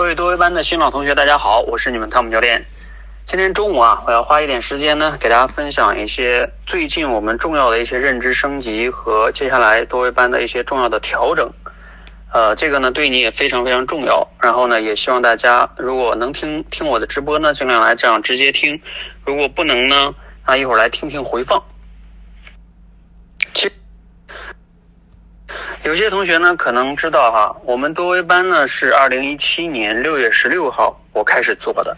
各位多维班的新老同学，大家好，我是你们汤姆教练。今天中午啊，我要花一点时间呢，给大家分享一些最近我们重要的一些认知升级和接下来多维班的一些重要的调整。呃，这个呢对你也非常非常重要。然后呢，也希望大家如果能听听我的直播呢，尽量来这样直接听；如果不能呢，那一会儿来听听回放。其有些同学呢可能知道哈，我们多维班呢是二零一七年六月十六号我开始做的，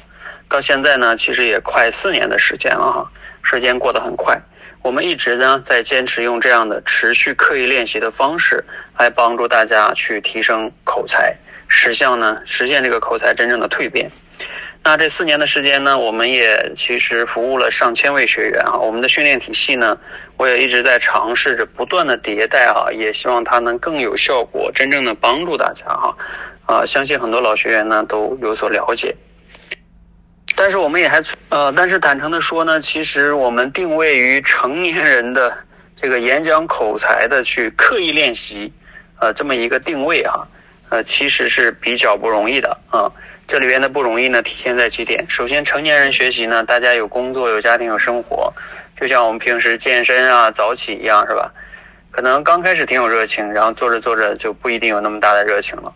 到现在呢其实也快四年的时间了哈，时间过得很快。我们一直呢在坚持用这样的持续刻意练习的方式来帮助大家去提升口才，实现呢实现这个口才真正的蜕变。那这四年的时间呢，我们也其实服务了上千位学员啊。我们的训练体系呢，我也一直在尝试着不断的迭代啊，也希望它能更有效果，真正的帮助大家哈。啊，相信很多老学员呢都有所了解。但是我们也还呃，但是坦诚的说呢，其实我们定位于成年人的这个演讲口才的去刻意练习，呃，这么一个定位哈，呃，其实是比较不容易的啊。这里边的不容易呢，体现在几点。首先，成年人学习呢，大家有工作、有家庭、有生活，就像我们平时健身啊、早起一样，是吧？可能刚开始挺有热情，然后做着做着就不一定有那么大的热情了，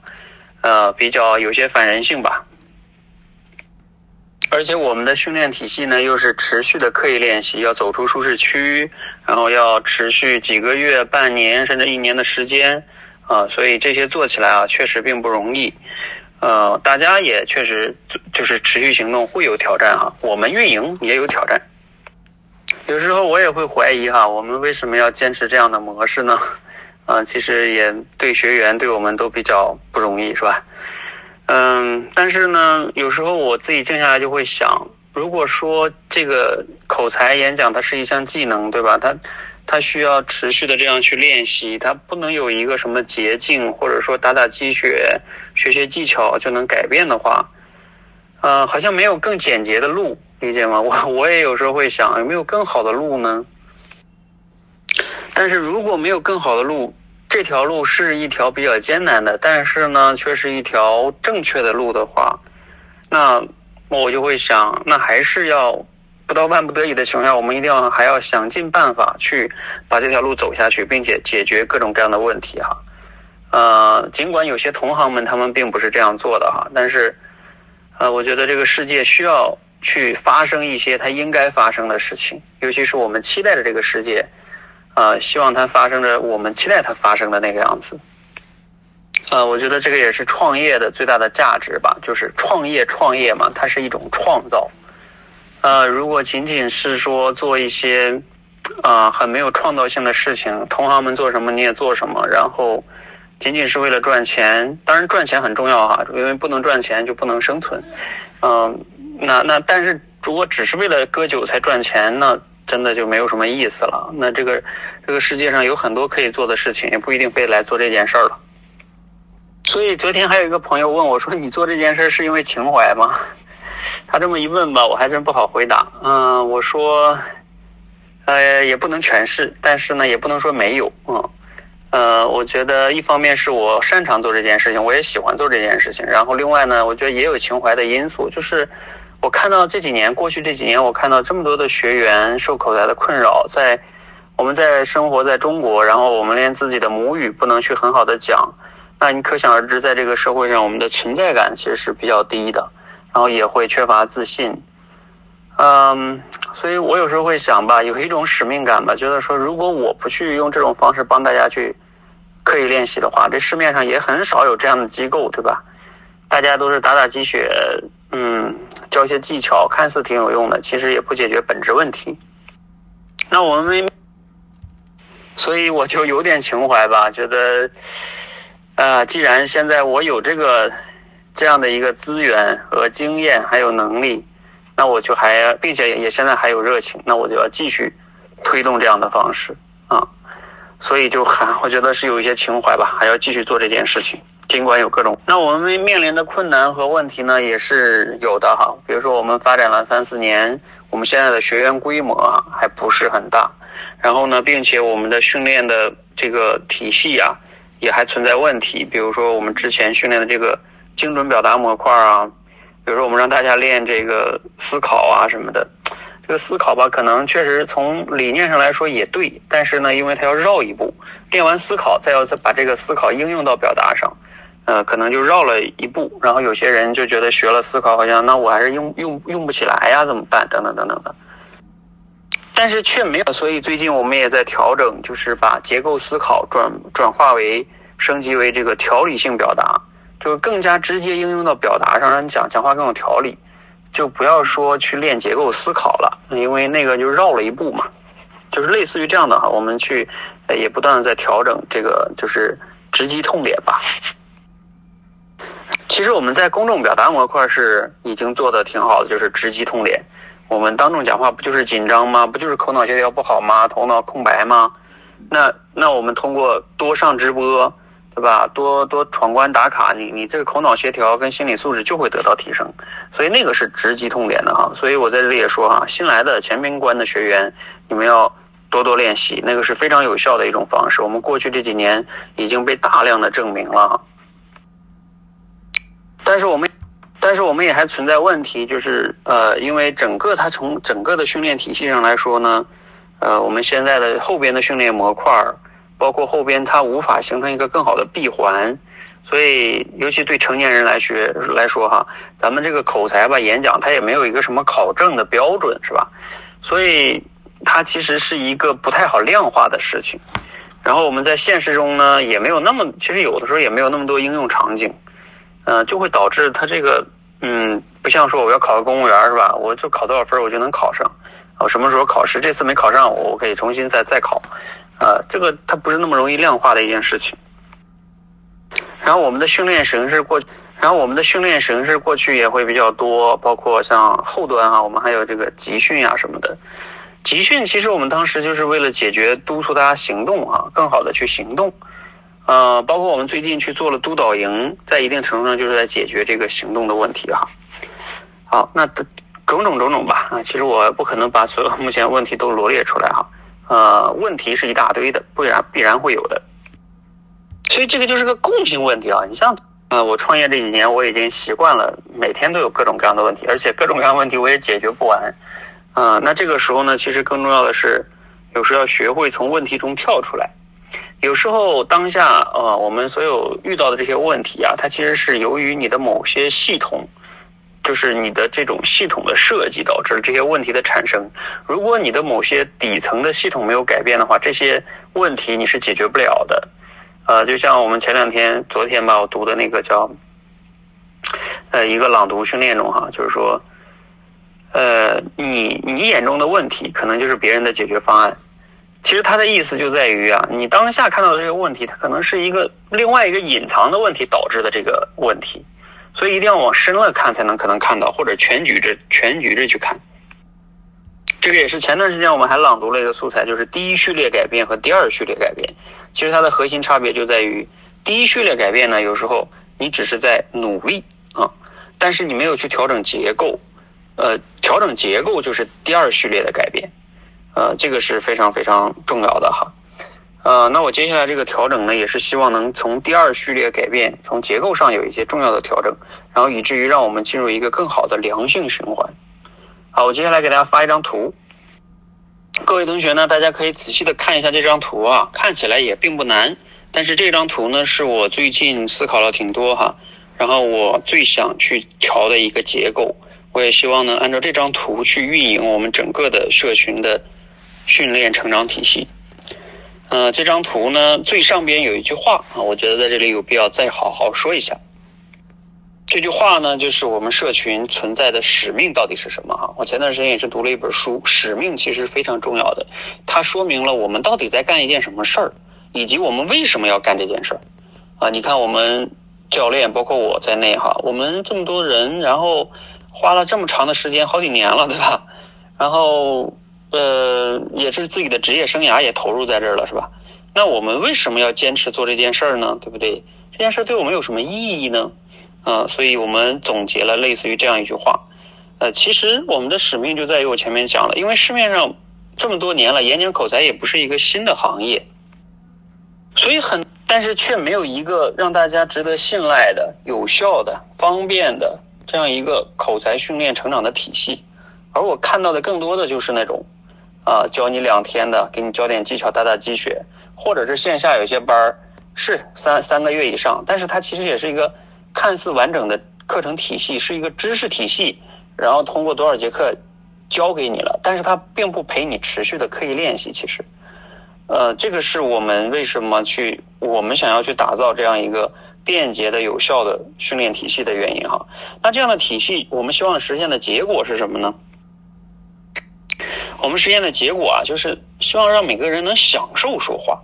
呃，比较有些反人性吧。而且我们的训练体系呢，又是持续的刻意练习，要走出舒适区，然后要持续几个月、半年甚至一年的时间啊，所以这些做起来啊，确实并不容易。呃，大家也确实就是持续行动会有挑战哈，我们运营也有挑战。有时候我也会怀疑哈，我们为什么要坚持这样的模式呢？啊，其实也对学员对我们都比较不容易，是吧？嗯，但是呢，有时候我自己静下来就会想，如果说这个口才演讲它是一项技能，对吧？它他需要持续的这样去练习，他不能有一个什么捷径，或者说打打鸡血、学学技巧就能改变的话，呃，好像没有更简洁的路，理解吗？我我也有时候会想，有没有更好的路呢？但是如果没有更好的路，这条路是一条比较艰难的，但是呢，却是一条正确的路的话，那我就会想，那还是要不到万不得已的情况下，我们一定要还要想尽办法去把这条路走下去，并且解决各种各样的问题哈。呃，尽管有些同行们他们并不是这样做的哈，但是呃，我觉得这个世界需要去发生一些它应该发生的事情，尤其是我们期待的这个世界。呃，希望它发生着我们期待它发生的那个样子。呃，我觉得这个也是创业的最大的价值吧，就是创业创业嘛，它是一种创造。呃，如果仅仅是说做一些啊很没有创造性的事情，同行们做什么你也做什么，然后仅仅是为了赚钱，当然赚钱很重要哈，因为不能赚钱就不能生存。嗯，那那但是如果只是为了割韭菜赚钱，那真的就没有什么意思了。那这个这个世界上有很多可以做的事情，也不一定非得来做这件事儿了。所以昨天还有一个朋友问我说：“你做这件事是因为情怀吗？”他这么一问吧，我还真不好回答。嗯，我说，呃，也不能全是，但是呢，也不能说没有。嗯，呃，我觉得一方面是我擅长做这件事情，我也喜欢做这件事情。然后另外呢，我觉得也有情怀的因素，就是。我看到这几年，过去这几年，我看到这么多的学员受口才的困扰，在我们在生活在中国，然后我们连自己的母语不能去很好的讲，那你可想而知，在这个社会上，我们的存在感其实是比较低的，然后也会缺乏自信。嗯，所以我有时候会想吧，有一种使命感吧，觉得说，如果我不去用这种方式帮大家去刻意练习的话，这市面上也很少有这样的机构，对吧？大家都是打打鸡血，嗯。教一些技巧，看似挺有用的，其实也不解决本质问题。那我们，所以我就有点情怀吧，觉得，呃，既然现在我有这个这样的一个资源和经验，还有能力，那我就还，并且也现在还有热情，那我就要继续推动这样的方式啊。所以就还，我觉得是有一些情怀吧，还要继续做这件事情。尽管有各种，那我们面临的困难和问题呢，也是有的哈。比如说，我们发展了三四年，我们现在的学员规模啊还不是很大，然后呢，并且我们的训练的这个体系啊，也还存在问题。比如说，我们之前训练的这个精准表达模块啊，比如说我们让大家练这个思考啊什么的。这个思考吧，可能确实从理念上来说也对，但是呢，因为它要绕一步，练完思考，再要再把这个思考应用到表达上，呃，可能就绕了一步。然后有些人就觉得学了思考，好像那我还是用用用不起来呀，怎么办？等等等等的。但是却没有，所以最近我们也在调整，就是把结构思考转转化为升级为这个条理性表达，就更加直接应用到表达上，让你讲讲话更有条理。就不要说去练结构思考了，因为那个就绕了一步嘛，就是类似于这样的哈，我们去也不断的在调整这个就是直击痛点吧。其实我们在公众表达模块是已经做的挺好的，就是直击痛点。我们当众讲话不就是紧张吗？不就是口脑协调不好吗？头脑空白吗？那那我们通过多上直播。对吧？多多闯关打卡，你你这个口脑协调跟心理素质就会得到提升，所以那个是直击痛点的哈。所以我在这里也说哈，新来的前边关的学员，你们要多多练习，那个是非常有效的一种方式。我们过去这几年已经被大量的证明了哈。但是我们，但是我们也还存在问题，就是呃，因为整个它从整个的训练体系上来说呢，呃，我们现在的后边的训练模块儿。包括后边它无法形成一个更好的闭环，所以尤其对成年人来学来说哈，咱们这个口才吧演讲它也没有一个什么考证的标准是吧？所以它其实是一个不太好量化的事情。然后我们在现实中呢也没有那么，其实有的时候也没有那么多应用场景，呃，就会导致它这个嗯，不像说我要考个公务员是吧？我就考多少分我就能考上，我什么时候考试？这次没考上我可以重新再再考。呃，这个它不是那么容易量化的一件事情。然后我们的训练形式过，然后我们的训练形式过去也会比较多，包括像后端啊，我们还有这个集训啊什么的。集训其实我们当时就是为了解决督促大家行动啊，更好的去行动。呃，包括我们最近去做了督导营，在一定程度上就是在解决这个行动的问题哈。好，那种种种种吧啊，其实我不可能把所有目前问题都罗列出来哈。呃，问题是一大堆的，不然必然会有的，所以这个就是个共性问题啊。你像呃，我创业这几年，我已经习惯了每天都有各种各样的问题，而且各种各样问题我也解决不完。啊，那这个时候呢，其实更重要的是，有时候要学会从问题中跳出来。有时候当下呃，我们所有遇到的这些问题啊，它其实是由于你的某些系统。就是你的这种系统的设计导致了这些问题的产生。如果你的某些底层的系统没有改变的话，这些问题你是解决不了的。呃，就像我们前两天、昨天吧，我读的那个叫呃一个朗读训练中哈，就是说，呃，你你眼中的问题可能就是别人的解决方案。其实他的意思就在于啊，你当下看到的这个问题，它可能是一个另外一个隐藏的问题导致的这个问题。所以一定要往深了看，才能可能看到，或者全局着全局着去看。这个也是前段时间我们还朗读了一个素材，就是第一序列改变和第二序列改变。其实它的核心差别就在于，第一序列改变呢，有时候你只是在努力啊，但是你没有去调整结构，呃，调整结构就是第二序列的改变，呃，这个是非常非常重要的哈。呃，那我接下来这个调整呢，也是希望能从第二序列改变，从结构上有一些重要的调整，然后以至于让我们进入一个更好的良性循环。好，我接下来给大家发一张图，各位同学呢，大家可以仔细的看一下这张图啊，看起来也并不难，但是这张图呢，是我最近思考了挺多哈，然后我最想去调的一个结构，我也希望呢，按照这张图去运营我们整个的社群的训练成长体系。呃，这张图呢，最上边有一句话啊，我觉得在这里有必要再好好说一下。这句话呢，就是我们社群存在的使命到底是什么？哈，我前段时间也是读了一本书，使命其实非常重要的，它说明了我们到底在干一件什么事儿，以及我们为什么要干这件事儿。啊，你看我们教练，包括我在内哈，我们这么多人，然后花了这么长的时间，好几年了，对吧？然后。呃，也是自己的职业生涯也投入在这儿了，是吧？那我们为什么要坚持做这件事儿呢？对不对？这件事对我们有什么意义呢？啊，所以我们总结了类似于这样一句话。呃，其实我们的使命就在于我前面讲了，因为市面上这么多年了，演讲口才也不是一个新的行业，所以很但是却没有一个让大家值得信赖的、有效的、方便的这样一个口才训练成长的体系。而我看到的更多的就是那种，啊，教你两天的，给你教点技巧，打打鸡血，或者是线下有些班儿是三三个月以上，但是它其实也是一个看似完整的课程体系，是一个知识体系，然后通过多少节课教给你了，但是它并不陪你持续的刻意练习，其实。呃，这个是我们为什么去，我们想要去打造这样一个便捷的、有效的训练体系的原因哈。那这样的体系，我们希望实现的结果是什么呢？我们实验的结果啊，就是希望让每个人能享受说话。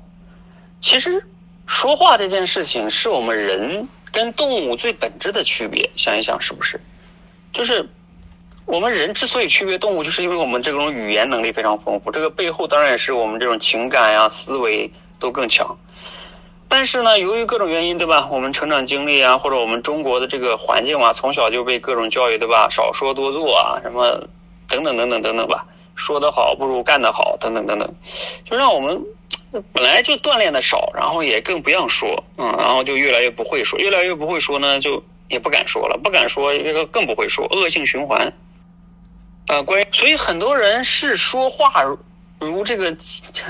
其实，说话这件事情是我们人跟动物最本质的区别。想一想，是不是？就是。我们人之所以区别动物，就是因为我们这种语言能力非常丰富。这个背后当然也是我们这种情感呀、思维都更强。但是呢，由于各种原因，对吧？我们成长经历啊，或者我们中国的这个环境啊，从小就被各种教育，对吧？少说多做啊，什么等等等等等等吧。说得好不如干得好，等等等等，就让我们本来就锻炼的少，然后也更不让说，嗯，然后就越来越不会说，越来越不会说呢，就也不敢说了，不敢说，这个更不会说，恶性循环。啊，关于所以很多人是说话如这个，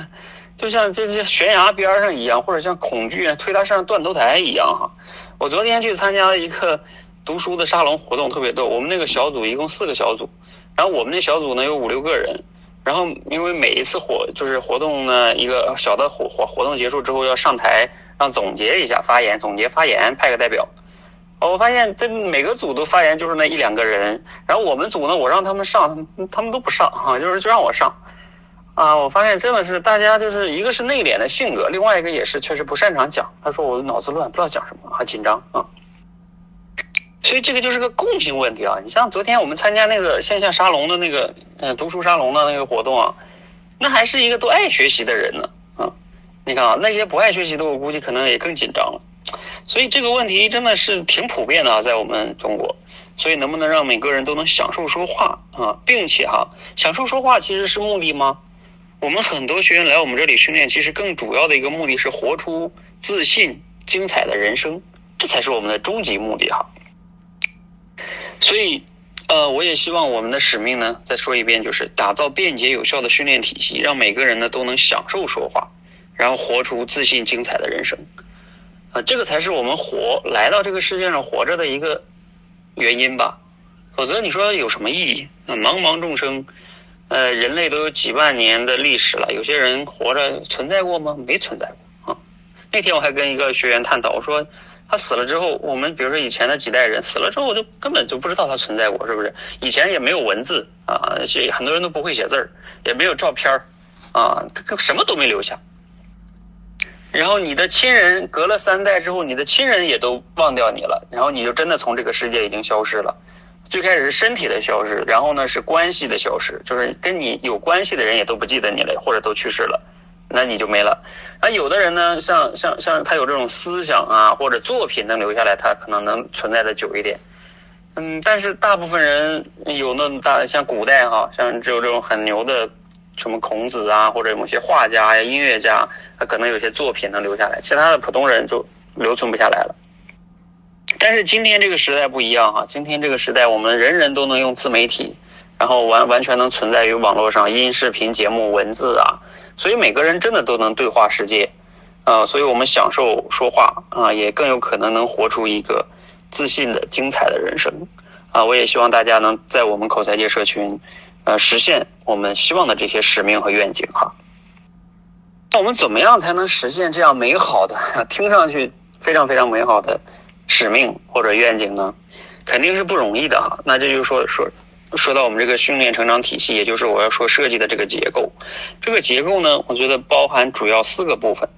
就像这这悬崖边上一样，或者像恐惧推他上断头台一样哈。我昨天去参加了一个读书的沙龙活动，特别逗。我们那个小组一共四个小组，然后我们那小组呢有五六个人，然后因为每一次活就是活动呢一个小的活活活动结束之后要上台让总结一下发言，总结发言派个代表。我发现这每个组都发言就是那一两个人，然后我们组呢，我让他们上，他们都不上哈，就是就让我上，啊，我发现真的是大家就是一个是内敛的性格，另外一个也是确实不擅长讲。他说我脑子乱，不知道讲什么，还紧张啊。所以这个就是个共性问题啊。你像昨天我们参加那个线下沙龙的那个嗯读书沙龙的那个活动啊，那还是一个都爱学习的人呢啊。你看啊，那些不爱学习的，我估计可能也更紧张了。所以这个问题真的是挺普遍的啊，在我们中国。所以能不能让每个人都能享受说话啊，并且哈，享受说话其实是目的吗？我们很多学员来我们这里训练，其实更主要的一个目的是活出自信、精彩的人生，这才是我们的终极目的哈。所以，呃，我也希望我们的使命呢，再说一遍，就是打造便捷有效的训练体系，让每个人呢都能享受说话，然后活出自信、精彩的人生。啊，这个才是我们活来到这个世界上活着的一个原因吧，否则你说有什么意义？茫茫众生，呃，人类都有几万年的历史了，有些人活着存在过吗？没存在过啊。那天我还跟一个学员探讨，我说他死了之后，我们比如说以前的几代人死了之后，就根本就不知道他存在过，是不是？以前也没有文字啊，很多人都不会写字儿，也没有照片儿啊，他什么都没留下。然后你的亲人隔了三代之后，你的亲人也都忘掉你了，然后你就真的从这个世界已经消失了。最开始是身体的消失，然后呢是关系的消失，就是跟你有关系的人也都不记得你了，或者都去世了，那你就没了。啊，有的人呢，像像像他有这种思想啊，或者作品能留下来，他可能能存在的久一点。嗯，但是大部分人有那么大，像古代哈，像只有这种很牛的。什么孔子啊，或者某些画家呀、音乐家，他可能有些作品能留下来，其他的普通人就留存不下来了。但是今天这个时代不一样哈，今天这个时代我们人人都能用自媒体，然后完完全能存在于网络上，音视频节目、文字啊，所以每个人真的都能对话世界，啊，所以我们享受说话啊，也更有可能能活出一个自信的、精彩的人生啊！我也希望大家能在我们口才界社群。呃，实现我们希望的这些使命和愿景哈。那我们怎么样才能实现这样美好的、听上去非常非常美好的使命或者愿景呢？肯定是不容易的哈。那这就是说说说到我们这个训练成长体系，也就是我要说设计的这个结构。这个结构呢，我觉得包含主要四个部分。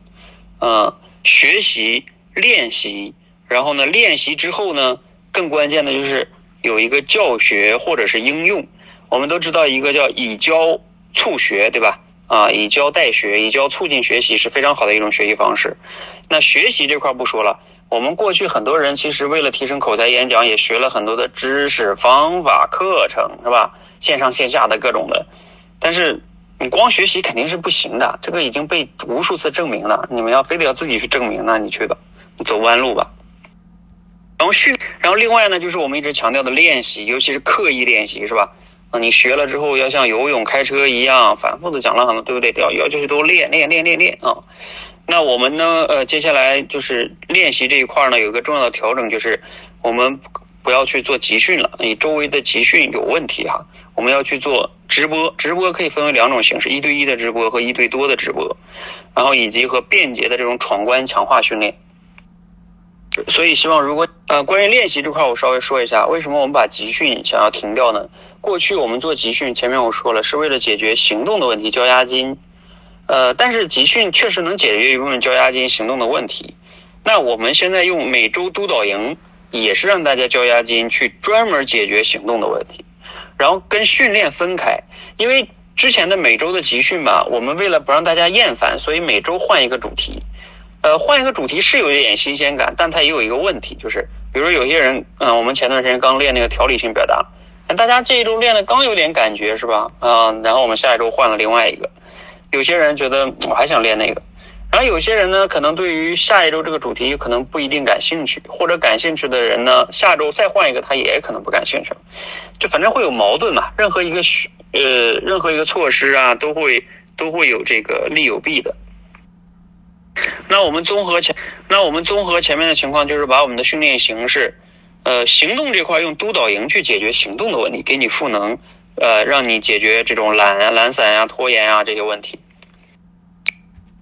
嗯，学习、练习，然后呢，练习之后呢，更关键的就是有一个教学或者是应用。我们都知道一个叫以教促学，对吧？啊，以教代学，以教促进学习是非常好的一种学习方式。那学习这块不说了，我们过去很多人其实为了提升口才演讲，也学了很多的知识、方法、课程，是吧？线上线下的各种的。但是你光学习肯定是不行的，这个已经被无数次证明了。你们要非得要自己去证明，那你去吧，你走弯路吧。然后训，然后另外呢，就是我们一直强调的练习，尤其是刻意练习，是吧？啊，你学了之后要像游泳、开车一样，反复的讲了很多，对不对？要要就是多练练练练练啊。那我们呢，呃，接下来就是练习这一块呢，有一个重要的调整，就是我们不要去做集训了，你周围的集训有问题哈。我们要去做直播，直播可以分为两种形式：一对一的直播和一对多的直播，然后以及和便捷的这种闯关强化训练。所以希望如果呃关于练习这块，我稍微说一下，为什么我们把集训想要停掉呢？过去我们做集训，前面我说了是为了解决行动的问题，交押金。呃，但是集训确实能解决一部分交押金行动的问题。那我们现在用每周督导营，也是让大家交押金，去专门解决行动的问题，然后跟训练分开。因为之前的每周的集训吧，我们为了不让大家厌烦，所以每周换一个主题。呃，换一个主题是有一点新鲜感，但它也有一个问题，就是比如说有些人，嗯，我们前段时间刚练那个条理性表达，大家这一周练的刚有点感觉是吧？啊，然后我们下一周换了另外一个，有些人觉得我还想练那个，然后有些人呢，可能对于下一周这个主题可能不一定感兴趣，或者感兴趣的人呢，下周再换一个他也可能不感兴趣了，就反正会有矛盾嘛。任何一个呃，任何一个措施啊，都会都会有这个利有弊的。那我们综合前，那我们综合前面的情况，就是把我们的训练形式，呃，行动这块用督导营去解决行动的问题，给你赋能，呃，让你解决这种懒啊、懒散呀、拖延啊这些问题。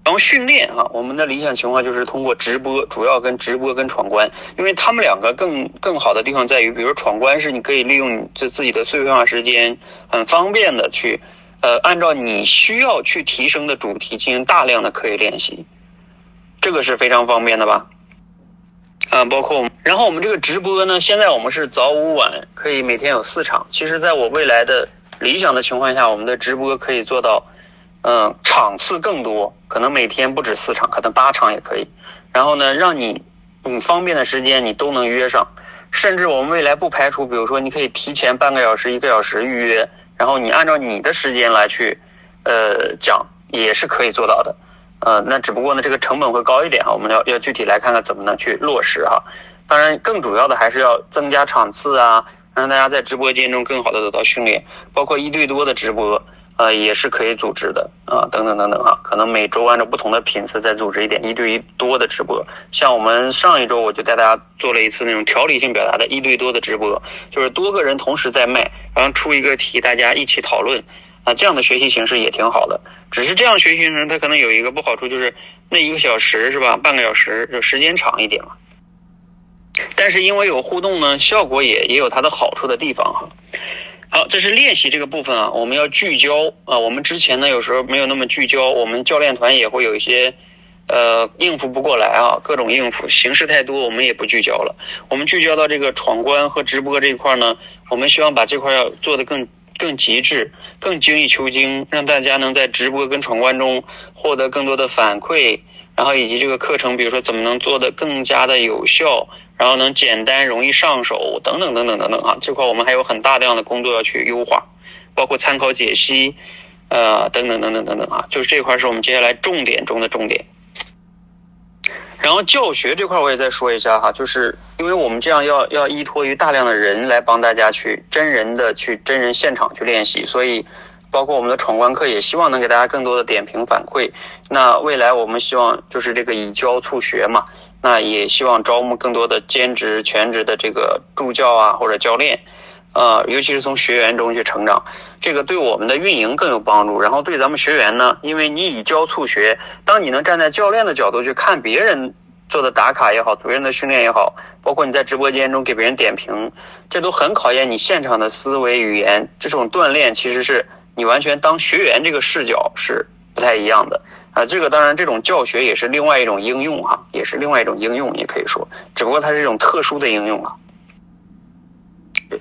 然后训练啊，我们的理想情况就是通过直播，主要跟直播跟闯关，因为他们两个更更好的地方在于，比如闯关是你可以利用这自己的碎片化时间，很方便的去，呃，按照你需要去提升的主题进行大量的刻意练习。这个是非常方便的吧？啊，包括，然后我们这个直播呢，现在我们是早午晚可以每天有四场。其实，在我未来的理想的情况下，我们的直播可以做到，嗯，场次更多，可能每天不止四场，可能八场也可以。然后呢，让你你方便的时间你都能约上，甚至我们未来不排除，比如说你可以提前半个小时、一个小时预约，然后你按照你的时间来去，呃，讲也是可以做到的。呃，那只不过呢，这个成本会高一点哈，我们要要具体来看看怎么能去落实哈。当然，更主要的还是要增加场次啊，让大家在直播间中更好的得到训练，包括一对多的直播，呃，也是可以组织的啊，等等等等哈。可能每周按照不同的频次再组织一点一对一多的直播。像我们上一周我就带大家做了一次那种条理性表达的一对多的直播，就是多个人同时在卖，然后出一个题，大家一起讨论。啊，这样的学习形式也挺好的，只是这样学习形式它可能有一个不好处，就是那一个小时是吧，半个小时就时间长一点嘛。但是因为有互动呢，效果也也有它的好处的地方哈。好，这是练习这个部分啊，我们要聚焦啊。我们之前呢有时候没有那么聚焦，我们教练团也会有一些呃应付不过来啊，各种应付形式太多，我们也不聚焦了。我们聚焦到这个闯关和直播这一块呢，我们希望把这块要做的更。更极致、更精益求精，让大家能在直播跟闯关中获得更多的反馈，然后以及这个课程，比如说怎么能做的更加的有效，然后能简单、容易上手，等等等等等等啊，这块我们还有很大量的工作要去优化，包括参考解析，呃，等等等等等等啊，就是这块是我们接下来重点中的重点。然后教学这块我也再说一下哈，就是因为我们这样要要依托于大量的人来帮大家去真人的去真人现场去练习，所以包括我们的闯关课也希望能给大家更多的点评反馈。那未来我们希望就是这个以教促学嘛，那也希望招募更多的兼职、全职的这个助教啊或者教练，呃，尤其是从学员中去成长，这个对我们的运营更有帮助。然后对咱们学员呢，因为你以教促学，当你能站在教练的角度去看别人。做的打卡也好，别人的训练也好，包括你在直播间中给别人点评，这都很考验你现场的思维语言。这种锻炼其实是你完全当学员这个视角是不太一样的啊。这个当然，这种教学也是另外一种应用哈，也是另外一种应用，也可以说，只不过它是一种特殊的应用啊。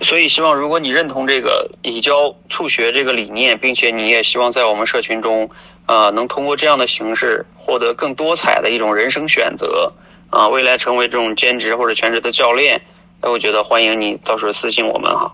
所以，希望如果你认同这个以教促学这个理念，并且你也希望在我们社群中，呃，能通过这样的形式获得更多彩的一种人生选择，啊，未来成为这种兼职或者全职的教练，那我觉得欢迎你到时候私信我们哈。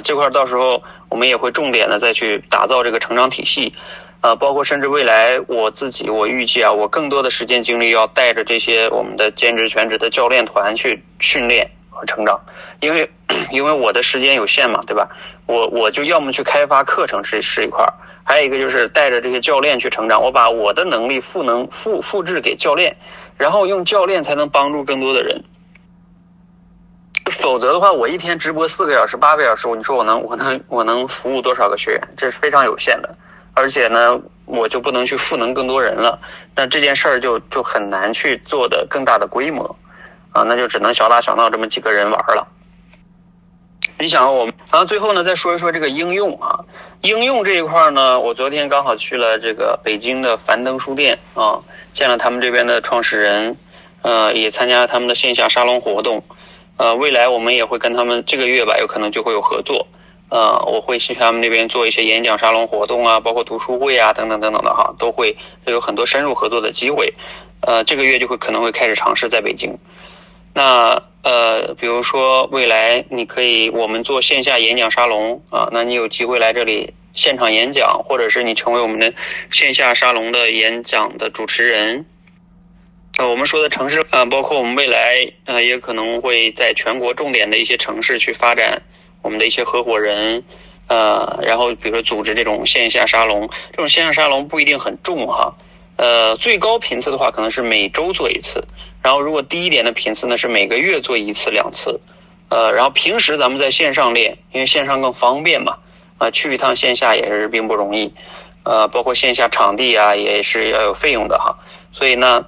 这块到时候我们也会重点的再去打造这个成长体系，呃，包括甚至未来我自己，我预计啊，我更多的时间精力要带着这些我们的兼职全职的教练团去训练和成长，因为因为我的时间有限嘛，对吧？我我就要么去开发课程是是一块儿，还有一个就是带着这些教练去成长，我把我的能力赋能复复制给教练，然后用教练才能帮助更多的人。否则的话，我一天直播四个小时、八个小时，你说我能、我能、我能服务多少个学员？这是非常有限的。而且呢，我就不能去赋能更多人了，那这件事儿就就很难去做的更大的规模啊，那就只能小打小闹这么几个人玩了。你想，我们然后最后呢，再说一说这个应用啊，应用这一块呢，我昨天刚好去了这个北京的樊登书店啊，见了他们这边的创始人，呃，也参加他们的线下沙龙活动。呃，未来我们也会跟他们这个月吧，有可能就会有合作。呃，我会去他们那边做一些演讲沙龙活动啊，包括读书会啊，等等等等的哈，都会有很多深入合作的机会。呃，这个月就会可能会开始尝试在北京。那呃，比如说未来你可以我们做线下演讲沙龙啊，那你有机会来这里现场演讲，或者是你成为我们的线下沙龙的演讲的主持人。呃，我们说的城市，呃，包括我们未来，呃，也可能会在全国重点的一些城市去发展我们的一些合伙人，呃，然后比如说组织这种线下沙龙，这种线下沙龙不一定很重哈，呃，最高频次的话可能是每周做一次，然后如果低一点的频次呢是每个月做一次两次，呃，然后平时咱们在线上练，因为线上更方便嘛，啊，去一趟线下也是并不容易，呃，包括线下场地啊也是要有费用的哈，所以呢。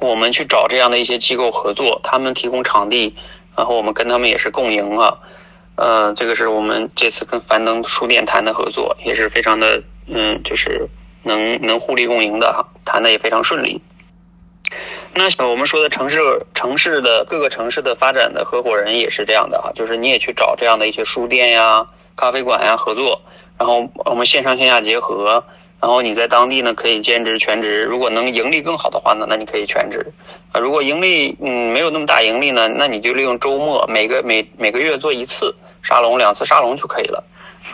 我们去找这样的一些机构合作，他们提供场地，然后我们跟他们也是共赢啊。呃，这个是我们这次跟樊登书店谈的合作，也是非常的，嗯，就是能能互利共赢的，谈的也非常顺利。那我们说的城市城市的各个城市的发展的合伙人也是这样的哈，就是你也去找这样的一些书店呀、咖啡馆呀合作，然后我们线上线下结合。然后你在当地呢，可以兼职全职。如果能盈利更好的话呢，那你可以全职。啊，如果盈利嗯没有那么大盈利呢，那你就利用周末每个每每个月做一次沙龙，两次沙龙就可以了。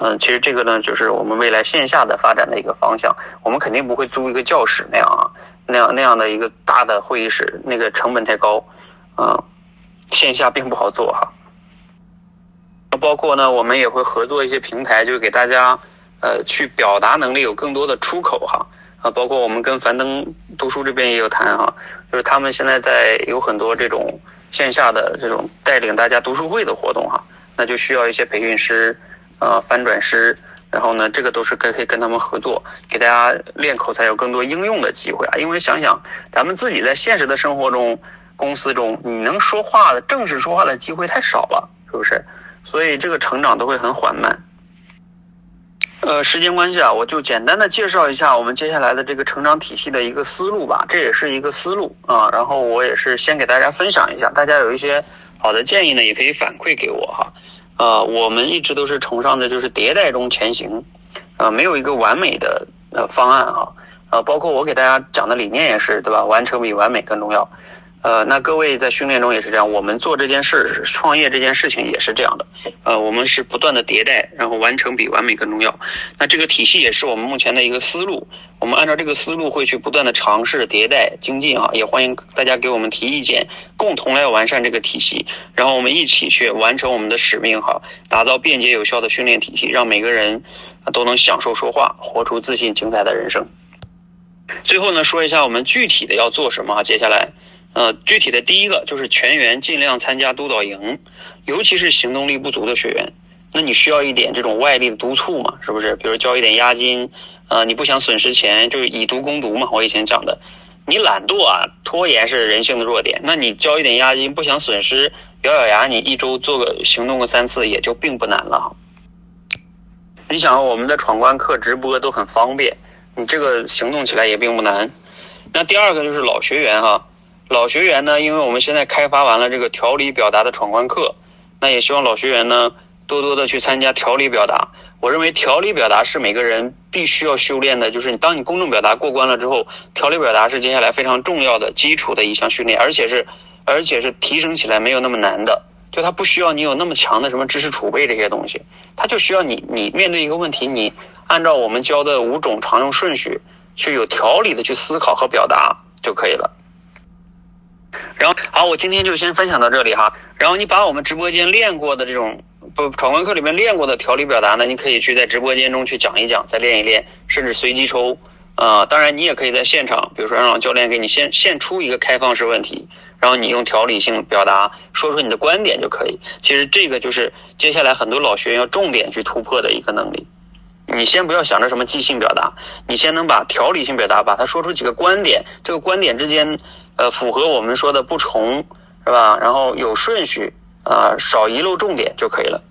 嗯，其实这个呢，就是我们未来线下的发展的一个方向。我们肯定不会租一个教室那样啊，那样那样的一个大的会议室，那个成本太高。嗯，线下并不好做哈。包括呢，我们也会合作一些平台，就给大家。呃，去表达能力有更多的出口哈啊，包括我们跟樊登读书这边也有谈哈，就是他们现在在有很多这种线下的这种带领大家读书会的活动哈，那就需要一些培训师呃、翻转师，然后呢，这个都是可可以跟他们合作，给大家练口才有更多应用的机会啊。因为想想咱们自己在现实的生活中、公司中，你能说话的正式说话的机会太少了，是不是？所以这个成长都会很缓慢。呃，时间关系啊，我就简单的介绍一下我们接下来的这个成长体系的一个思路吧，这也是一个思路啊。然后我也是先给大家分享一下，大家有一些好的建议呢，也可以反馈给我哈。呃，我们一直都是崇尚的就是迭代中前行，呃，没有一个完美的呃方案哈。呃，包括我给大家讲的理念也是，对吧？完成比完美更重要。呃，那各位在训练中也是这样，我们做这件事，创业这件事情也是这样的。呃，我们是不断的迭代，然后完成比完美更重要。那这个体系也是我们目前的一个思路。我们按照这个思路会去不断的尝试迭代精进啊，也欢迎大家给我们提意见，共同来完善这个体系，然后我们一起去完成我们的使命哈，打造便捷有效的训练体系，让每个人都能享受说话，活出自信精彩的人生。最后呢，说一下我们具体的要做什么哈，接下来。呃，具体的第一个就是全员尽量参加督导营，尤其是行动力不足的学员，那你需要一点这种外力的督促嘛，是不是？比如交一点押金，呃，你不想损失钱，就是以毒攻毒嘛。我以前讲的，你懒惰啊，拖延是人性的弱点，那你交一点押金，不想损失，咬咬牙，你一周做个行动个三次，也就并不难了。你想，我们的闯关课直播都很方便，你这个行动起来也并不难。那第二个就是老学员哈。老学员呢，因为我们现在开发完了这个条理表达的闯关课，那也希望老学员呢多多的去参加条理表达。我认为条理表达是每个人必须要修炼的，就是你当你公众表达过关了之后，条理表达是接下来非常重要的基础的一项训练，而且是而且是提升起来没有那么难的，就它不需要你有那么强的什么知识储备这些东西，它就需要你你面对一个问题，你按照我们教的五种常用顺序去有条理的去思考和表达就可以了。然后好，我今天就先分享到这里哈。然后你把我们直播间练过的这种不闯关课里面练过的条理表达呢，你可以去在直播间中去讲一讲，再练一练，甚至随机抽。啊，当然你也可以在现场，比如说让教练给你现现出一个开放式问题，然后你用条理性表达，说出你的观点就可以。其实这个就是接下来很多老学员要重点去突破的一个能力。你先不要想着什么即兴表达，你先能把条理性表达，把它说出几个观点，这个观点之间，呃，符合我们说的不重，是吧？然后有顺序，啊，少遗漏重点就可以了。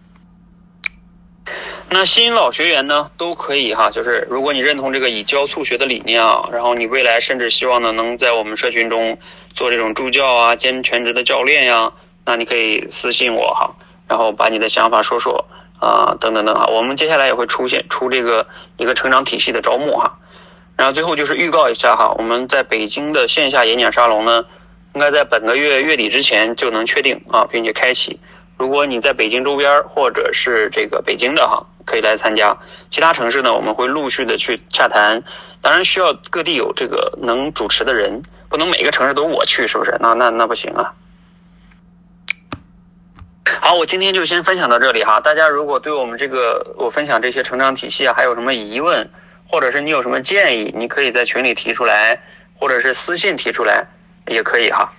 那新老学员呢，都可以哈，就是如果你认同这个以教促学的理念啊，然后你未来甚至希望呢，能在我们社群中做这种助教啊，兼全职的教练呀，那你可以私信我哈，然后把你的想法说说啊，等等等哈，我们接下来也会出现出这个一个成长体系的招募哈，然后最后就是预告一下哈，我们在北京的线下演讲沙龙呢，应该在本个月月底之前就能确定啊，并且开启。如果你在北京周边或者是这个北京的哈，可以来参加。其他城市呢，我们会陆续的去洽谈。当然需要各地有这个能主持的人，不能每个城市都我去，是不是？那那那不行啊。好，我今天就先分享到这里哈。大家如果对我们这个我分享这些成长体系啊，还有什么疑问，或者是你有什么建议，你可以在群里提出来，或者是私信提出来，也可以哈。